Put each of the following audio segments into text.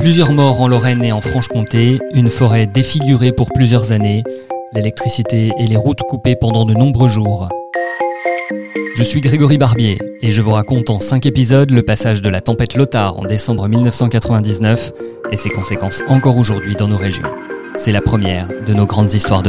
Plusieurs morts en Lorraine et en Franche-Comté, une forêt défigurée pour plusieurs années, l'électricité et les routes coupées pendant de nombreux jours. Je suis Grégory Barbier et je vous raconte en 5 épisodes le passage de la tempête Lothar en décembre 1999 et ses conséquences encore aujourd'hui dans nos régions. C'est la première de nos grandes histoires de.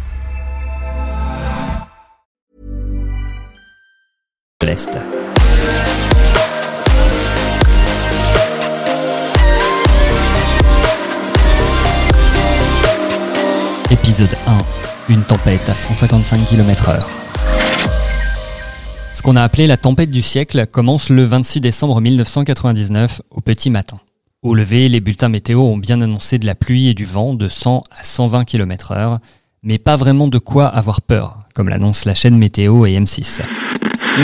Épisode 1. Une tempête à 155 km/h. Ce qu'on a appelé la tempête du siècle commence le 26 décembre 1999 au petit matin. Au lever, les bulletins météo ont bien annoncé de la pluie et du vent de 100 à 120 km/h, mais pas vraiment de quoi avoir peur, comme l'annonce la chaîne météo et M6.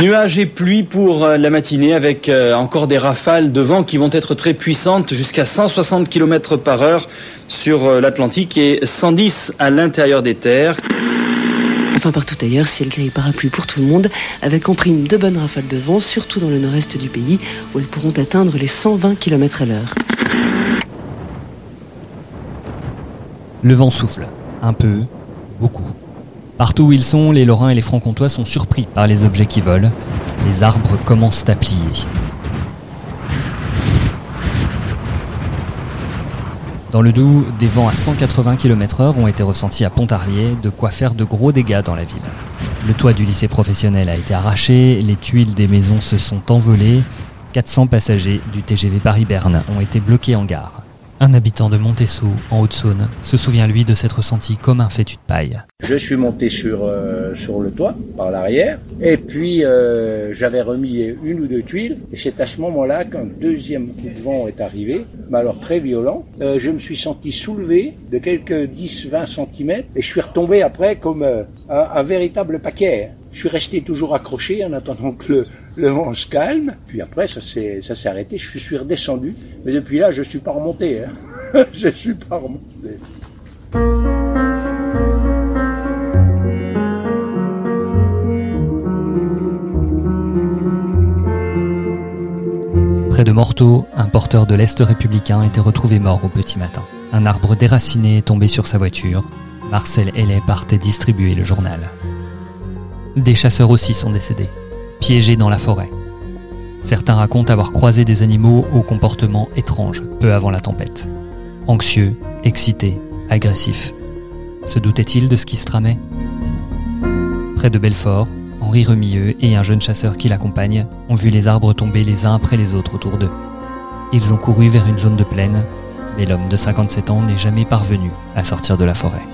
Nuages et pluie pour euh, la matinée avec euh, encore des rafales de vent qui vont être très puissantes jusqu'à 160 km par heure sur euh, l'Atlantique et 110 à l'intérieur des terres. Enfin, partout ailleurs, ciel gris et parapluie pour tout le monde, avec en prime de bonnes rafales de vent, surtout dans le nord-est du pays, où elles pourront atteindre les 120 km à l'heure. Le vent souffle. Un peu, beaucoup. Partout où ils sont, les Lorrains et les Francs-Comtois sont surpris par les objets qui volent. Les arbres commencent à plier. Dans le Doubs, des vents à 180 km/h ont été ressentis à Pontarlier, de quoi faire de gros dégâts dans la ville. Le toit du lycée professionnel a été arraché, les tuiles des maisons se sont envolées, 400 passagers du TGV Paris-Berne ont été bloqués en gare. Un habitant de Montessou, en Haute-Saône, se souvient lui de s'être senti comme un fétu de paille. Je suis monté sur, euh, sur le toit, par l'arrière, et puis euh, j'avais remis une ou deux tuiles, et c'est à ce moment-là qu'un deuxième coup de vent est arrivé, mais alors très violent. Euh, je me suis senti soulevé de quelques 10-20 cm, et je suis retombé après comme un, un véritable paquet. Je suis resté toujours accroché en attendant que le, le vent se calme. Puis après, ça s'est, arrêté. Je suis redescendu. Mais depuis là, je suis pas remonté. Hein. je suis pas remonté. Près de Morteau, un porteur de l'Est républicain était retrouvé mort au petit matin. Un arbre déraciné est tombé sur sa voiture. Marcel Hellet partait distribuer le journal. Des chasseurs aussi sont décédés, piégés dans la forêt. Certains racontent avoir croisé des animaux au comportement étrange peu avant la tempête. Anxieux, excités, agressifs. Se doutait-il de ce qui se tramait? Près de Belfort, Henri Remilleux et un jeune chasseur qui l'accompagne ont vu les arbres tomber les uns après les autres autour d'eux. Ils ont couru vers une zone de plaine, mais l'homme de 57 ans n'est jamais parvenu à sortir de la forêt.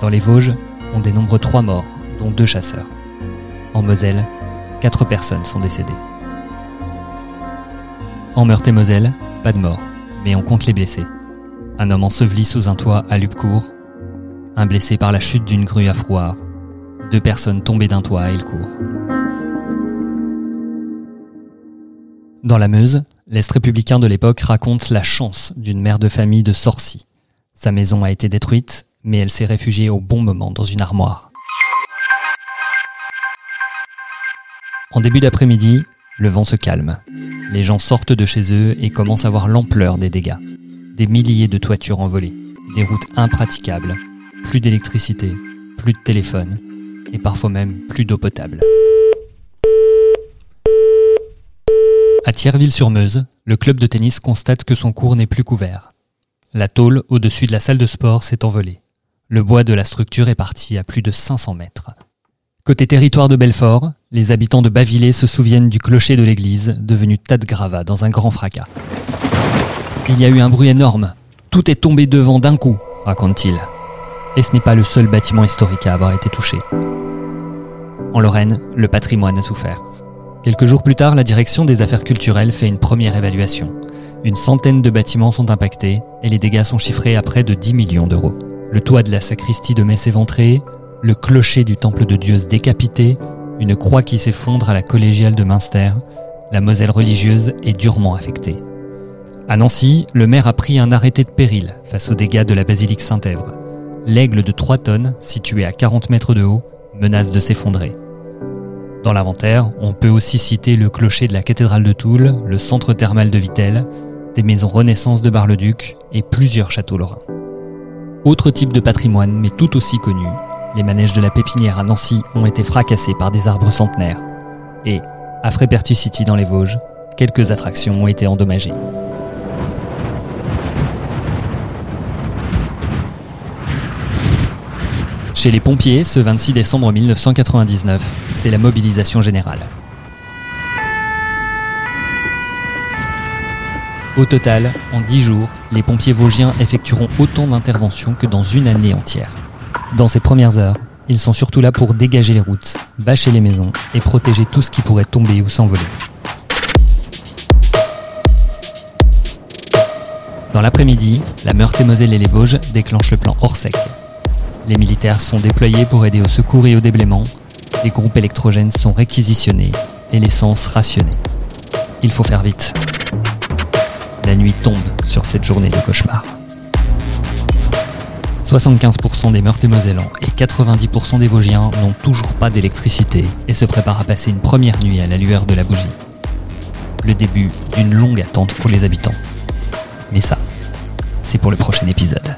Dans les Vosges, on dénombre trois morts, dont deux chasseurs. En Moselle, quatre personnes sont décédées. En Meurthe-et-Moselle, pas de mort, mais on compte les blessés. Un homme enseveli sous un toit à Lupcourt, un blessé par la chute d'une grue à Frouard, deux personnes tombées d'un toit à Elcourt. Dans la Meuse, l'Est républicain de l'époque raconte la chance d'une mère de famille de Sorcy. Sa maison a été détruite, mais elle s'est réfugiée au bon moment dans une armoire. En début d'après-midi, le vent se calme. Les gens sortent de chez eux et commencent à voir l'ampleur des dégâts. Des milliers de toitures envolées, des routes impraticables, plus d'électricité, plus de téléphone, et parfois même plus d'eau potable. À Thierville-sur-Meuse, le club de tennis constate que son cours n'est plus couvert. La tôle au-dessus de la salle de sport s'est envolée. Le bois de la structure est parti à plus de 500 mètres. Côté territoire de Belfort, les habitants de Bavillé se souviennent du clocher de l'église, devenu tas de gravats dans un grand fracas. Il y a eu un bruit énorme. Tout est tombé devant d'un coup, raconte-t-il. Et ce n'est pas le seul bâtiment historique à avoir été touché. En Lorraine, le patrimoine a souffert. Quelques jours plus tard, la direction des affaires culturelles fait une première évaluation. Une centaine de bâtiments sont impactés et les dégâts sont chiffrés à près de 10 millions d'euros. Le toit de la sacristie de Metz éventré, le clocher du temple de Dieu décapité, une croix qui s'effondre à la collégiale de Münster, la Moselle religieuse est durement affectée. À Nancy, le maire a pris un arrêté de péril face aux dégâts de la basilique Saint-Èvre. L'aigle de 3 tonnes, situé à 40 mètres de haut, menace de s'effondrer. Dans l'inventaire, on peut aussi citer le clocher de la cathédrale de Toul, le centre thermal de Vittel, des maisons Renaissance de Bar-le-Duc et plusieurs châteaux lorrains. Autre type de patrimoine, mais tout aussi connu, les manèges de la Pépinière à Nancy ont été fracassés par des arbres centenaires. Et, à Frépertus City dans les Vosges, quelques attractions ont été endommagées. Chez les pompiers, ce 26 décembre 1999, c'est la mobilisation générale. Au total, en 10 jours, les pompiers vosgiens effectueront autant d'interventions que dans une année entière. Dans ces premières heures, ils sont surtout là pour dégager les routes, bâcher les maisons et protéger tout ce qui pourrait tomber ou s'envoler. Dans l'après-midi, la Meurthe-et-Moselle et les Vosges déclenchent le plan Orsec. Les militaires sont déployés pour aider au secours et au déblaiement, les groupes électrogènes sont réquisitionnés et l'essence rationnée. Il faut faire vite. La nuit tombe sur cette journée de cauchemar. 75% des Meurthe-et-Mosellans et 90% des Vosgiens n'ont toujours pas d'électricité et se préparent à passer une première nuit à la lueur de la bougie. Le début d'une longue attente pour les habitants. Mais ça, c'est pour le prochain épisode.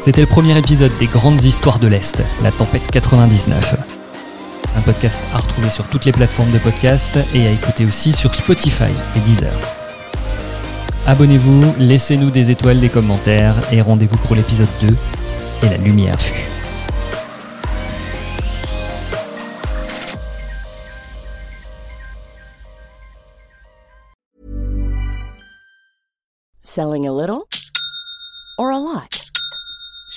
C'était le premier épisode des Grandes Histoires de l'Est, la tempête 99. Podcast à retrouver sur toutes les plateformes de podcast et à écouter aussi sur Spotify et Deezer. Abonnez-vous, laissez-nous des étoiles, des commentaires et rendez-vous pour l'épisode 2 et la lumière fut. Selling a little or a lot?